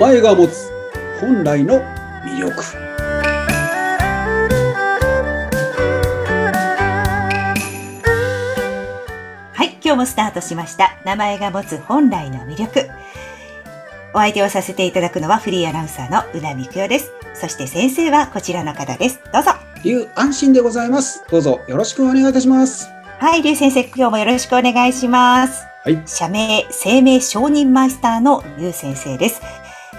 前が持つ本来の魅力はい、今日もスタートしました。名前が持つ本来の魅力。お相手をさせていただくのはフリーアナウンサーの宇田美久代です。そして先生はこちらの方です。どうぞ。いう安心でございますどうぞよろしくお願いいたしますはい、竜先生、今日もよろしくお願いします。はい社名、生命承認マイスターの竜先生です。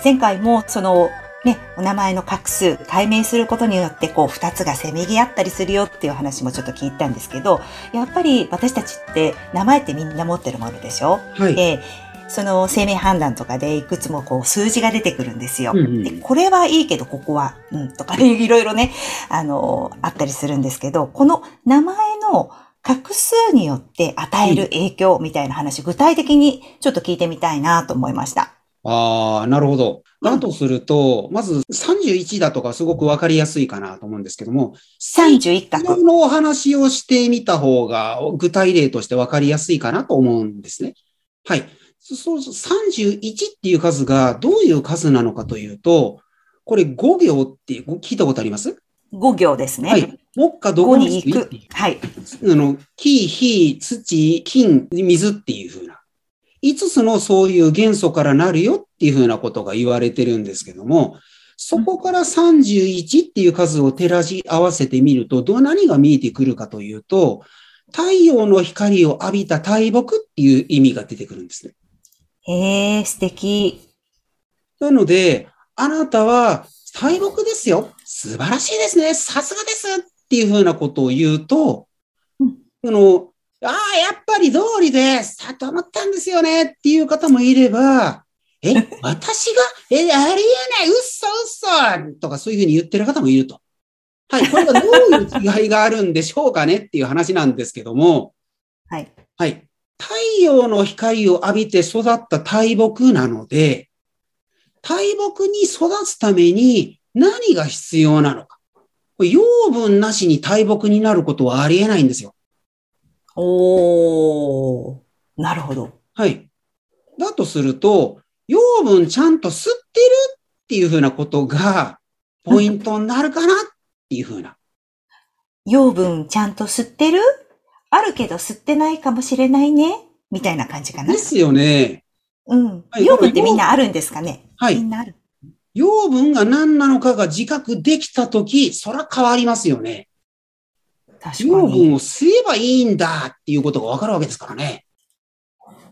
前回もその、ね、お名前の画数、解明することによって、こう、二つがせめぎ合ったりするよっていう話もちょっと聞いたんですけど、やっぱり私たちって、名前ってみんな持ってるものでしょ？はい、で、その生命判断とかでいくつもこう数字が出てくるんですよ。うんうんでこれはいいけど、ここは、うん、とかね、いろいろね、あの、あったりするんですけど、この名前の画数によって与える影響みたいな話、具体的にちょっと聞いてみたいなと思いました。ああなるほどうんだとすると、まず31だとかすごくわかりやすいかなと思うんですけども31画。昨日のお話をしてみた方が具体例としてわかりやすいかなと思うんですね。はい。そそうそう、31っていう数がどういう数なのかというと、これ5行って聞いたことあります？5行ですね。はい。目下ど5こにに行く。はい。あの、木、火、土、金、水っていう風な。5つのそういう元素からなるよっていう風なことが言われてるんですけども、そこから31っていう数を照らし合わせてみると、どう何が見えてくるかというと、太陽の光を浴びた大木っていう意味が出てくるんですね。へえ、素敵。なので、あなたは大木ですよ。素晴らしいですね。さすがですっていうふうなことを言うと、うんあの、ああ、やっぱり通りです。さと思ったんですよねっていう方もいれば、え、私が、え、ありえない、うっそうっそとかそういうふうに言ってる方もいると。はい、これがどういう違いがあるんでしょうかねっていう話なんですけども、はい。はい。太陽の光を浴びて育った大木なので、大木に育つために何が必要なのか。養分なしに大木になることはありえないんですよ。おー。なるほど。はい。だとすると、養分ちゃんと吸ってるっていうふうなことがポイントになるかなっていうふうな。養分ちゃんと吸ってる？あるけど吸ってないかもしれないねみたいな感じかなで。すよね。うん。はい養分ってみんなあるんですかねはい。みんなある。養分が何なのかが自覚できたとき、そら変わりますよね。養に。分を吸えばいいんだっていうことがわかるわけですからね。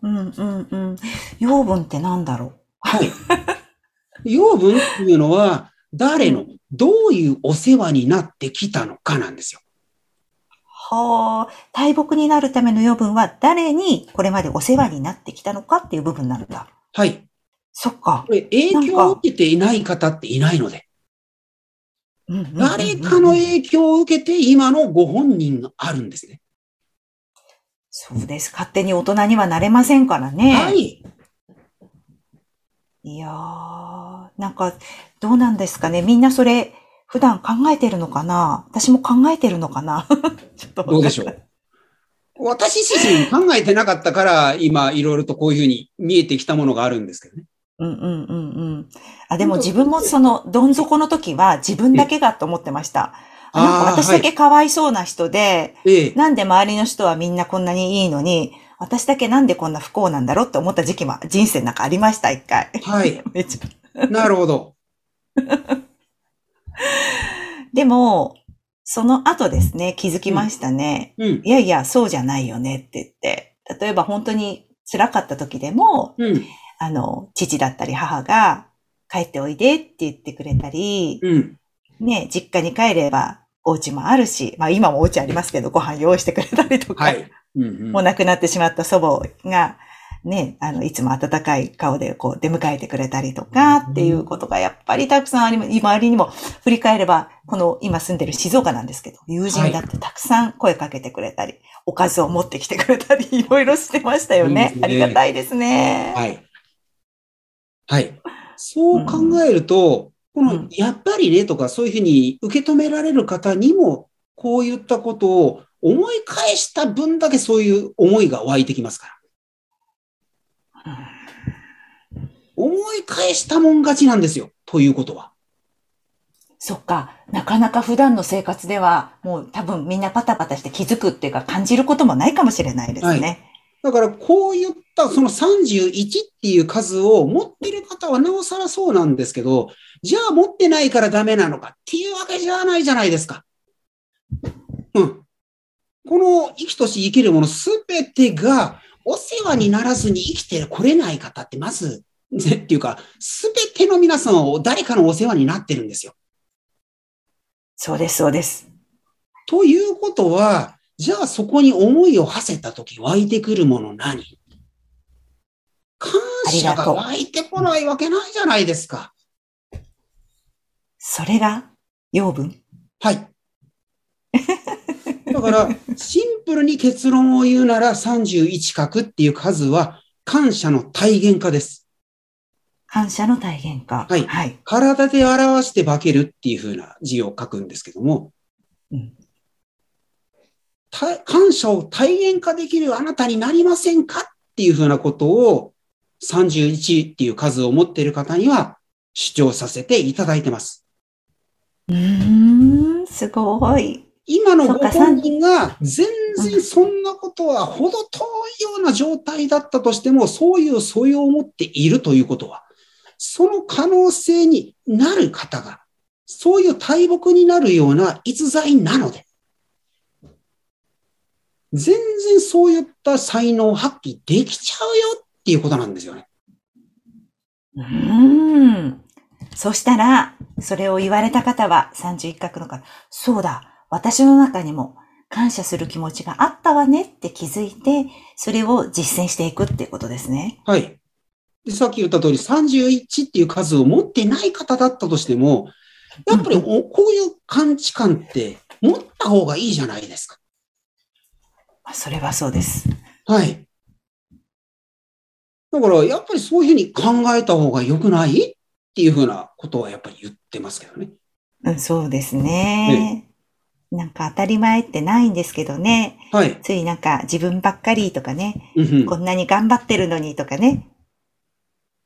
うんうんうん。養分ってなんだろう？はい。養分っていうのは、誰の、どういうお世話になってきたのかなんですよ。はあ、大木になるための養分は誰にこれまでお世話になってきたのかっていう部分なんだ。はい。そっか。これ、影響を受けていない方っていないので、誰かの影響を受けて今のご本人があるんですね。そうです。勝手に大人にはなれませんからね。はい。いやー、なんか、どうなんですかね。みんなそれ、普段考えてるのかな私も考えてるのかな ちょっと。どうでしょう。私自身考えてなかったから、今、いろいろとこういうふうに見えてきたものがあるんですけどね。うんうんうんうん。あ、でも自分もその、どん底の時は自分だけがと思ってました。あなんかあー私だけかわいそうな人で、ええ。なんで周りの人はみんなこんなにいいのに、私だけなんでこんな不幸なんだろうって思った時期も人生の中ありました、一回。はい。めっちゃなるほど。でも、その後ですね、気づきましたね。うん。いやいや、そうじゃないよねって言って。例えば本当に辛かった時でも、うん。あの、父だったり母が帰っておいでって言ってくれたり、うん。ね、実家に帰ればお家もあるし、まあ今もお家ありますけど、ご飯用意してくれたりとか、はい。うんうんもう亡くなってしまった祖母が、ね、あの、いつも温かい顔でこう出迎えてくれたりとかっていうことがやっぱりたくさんあり、周りにも振り返れば、この今住んでる静岡なんですけど、友人だってたくさん声かけてくれたり、おかずを持ってきてくれたり、いろいろしてましたよね。いいねありがたいですね。はい。はい。そう考えると、このうん、やっぱりねとか、そういうふうに受け止められる方にも、こういったことを思い返した分だけそういう思いが湧いてきますから。思い返したもん勝ちなんですよ。ということは。そっか。なかなか普段の生活では、もう多分みんなパタパタして気づくっていうか感じることもないかもしれないですね。だからこういったその31っていう数を持ってる方はなおさらそうなんですけど、じゃあ持ってないからダメなのかっていうわけじゃないじゃないですか。うん。この生きとし生きるものすべてがお世話にならずに生きてこれない方ってまず、ね、っていうか、すべての皆さんを誰かのお世話になってるんですよ。そうです、そうです。ということは、じゃあそこに思いを馳せたとき湧いてくるもの何？感謝が湧いてこないわけないじゃないですか。それが養分？はい。だから、シンプルに結論を言うなら31角っていう数は感謝の体現化です。感謝の体現化。はい。はい、体で表して化けるっていうふうな字を書くんですけども、うん、感謝を体現化できるあなたになりませんかっていうふうなことを31っていう数を持っている方には主張させていただいてます。うん、すごい。今のご本人が全然そんなことはほど遠いような状態だったとしても、そういう素養を持っているということは、その可能性になる方が、そういう大木になるような逸材なので、全然そういった才能を発揮できちゃうよっていうことなんですよね。うん。そしたら、それを言われた方は31画の方、そうだ、私の中にも感謝する気持ちがあったわねって気づいて、それを実践していくっていうことですね。はい。で、さっき言った通り31っていう数を持ってない方だったとしても、やっぱりこういう感知感って持った方がいいじゃないですか。それはそうです。はい。だから、やっぱりそういうふうに考えた方が良くないっていうふうなことはやっぱり言ってますけどね。うん、そうですね。ねなんか当たり前ってないんですけどね。はい。ついなんか自分ばっかりとかね。うんこんなに頑張ってるのにとかね。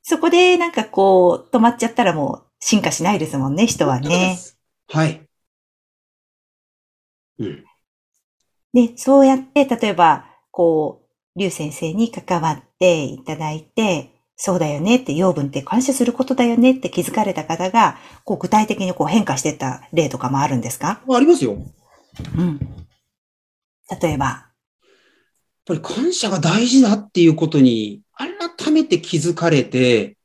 そこでなんかこう止まっちゃったらもう進化しないですもんね、人はね。はい。うん。で、そうやって、例えば、こう、劉先生に関わっていただいて、そうだよねって、養分って感謝することだよねって気づかれた方が、こう具体的にこう変化していった例とかもあるんですか？ありますよ。うん。例えば。やっぱり感謝が大事だっていうことに改めて気づかれて、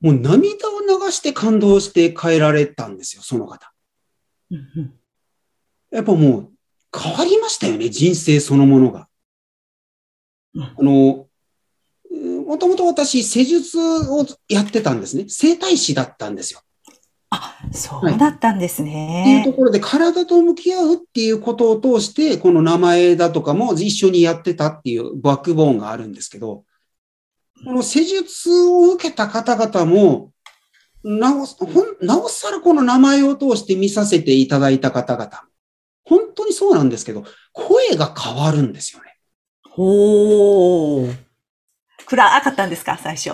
もう涙を流して感動して帰られたんですよ、その方。うんうん、やっぱもう変わりましたよね、人生そのものが。あの、もともと私、施術をやってたんですね。整体師だったんですよ。あ、そうだったんですね。はい、っていうところで、体と向き合うっていうことを通して、この名前だとかも一緒にやってたっていうバックボーンがあるんですけど、この施術を受けた方々も、なお、なおさらこの名前を通して見させていただいた方々そうなんですけど、声が変わるんですよね。ほー。暗かったんですか、最初。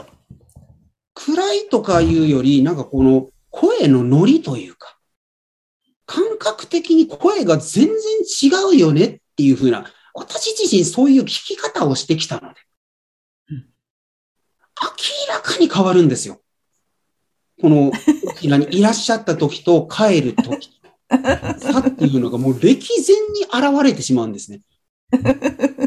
暗いとかいうより、なんかこの声のノリというか、感覚的に声が全然違うよねっていうふうな、私自身そういう聞き方をしてきたので、うん、明らかに変わるんですよ。この、こちらにいらっしゃった時と帰る時さっていうのがもう歴然に現れてしまうんですね。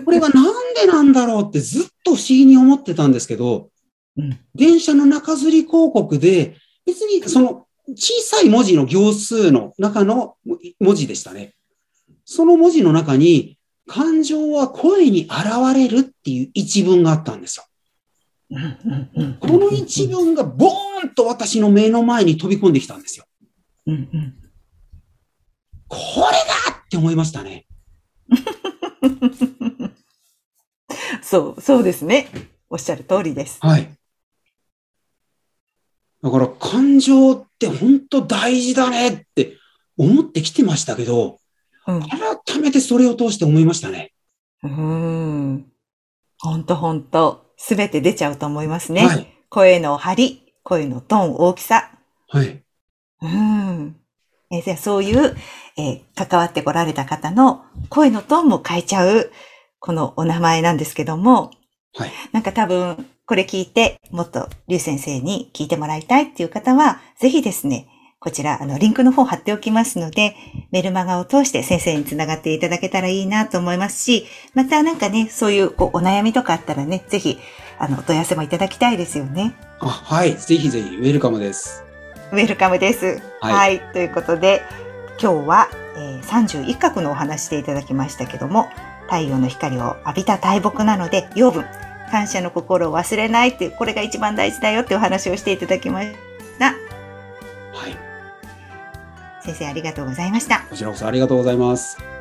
これがなんでなんだろうってずっと不思議に思ってたんですけど、うん、電車の中吊り広告で、別にその小さい文字の行数の中の文字でしたね。その文字の中に、感情は声に現れるっていう一文があったんですよ。この一文がボーンと私の目の前に飛び込んできたんですよ。これだって思いましたね。そう、そうですね。おっしゃる通りです。はい。だから感情って本当大事だねって思ってきてましたけど、うん、改めてそれを通して思いましたね。うん。本当本当すべて出ちゃうと思いますね。はい、声の張り、声のトーン、大きさ。はい。うん。えーじゃあそういう、えー関わってこられた方の声のトーンも変えちゃう、このお名前なんですけども、はい。なんか多分、これ聞いて、もっと、リュウ先生に聞いてもらいたいっていう方は、ぜひですね、こちら、あの、リンクの方貼っておきますので、メルマガを通して先生につながっていただけたらいいなと思いますし、またなんかね、そういうこうお悩みとかあったらね、ぜひ、あの、お問い合わせもいただきたいですよね。あ、はい。ぜひぜひ、ウェルカムです。ウェルカムです。は。はいいということで、今日は、えー31画のお話していただきましたけども、太陽の光を浴びた大木なので、養分、感謝の心を忘れないっていう、これが一番大事だよってお話をしていただきました。はい。先生ありがとうございました。こちらこそありがとうございます。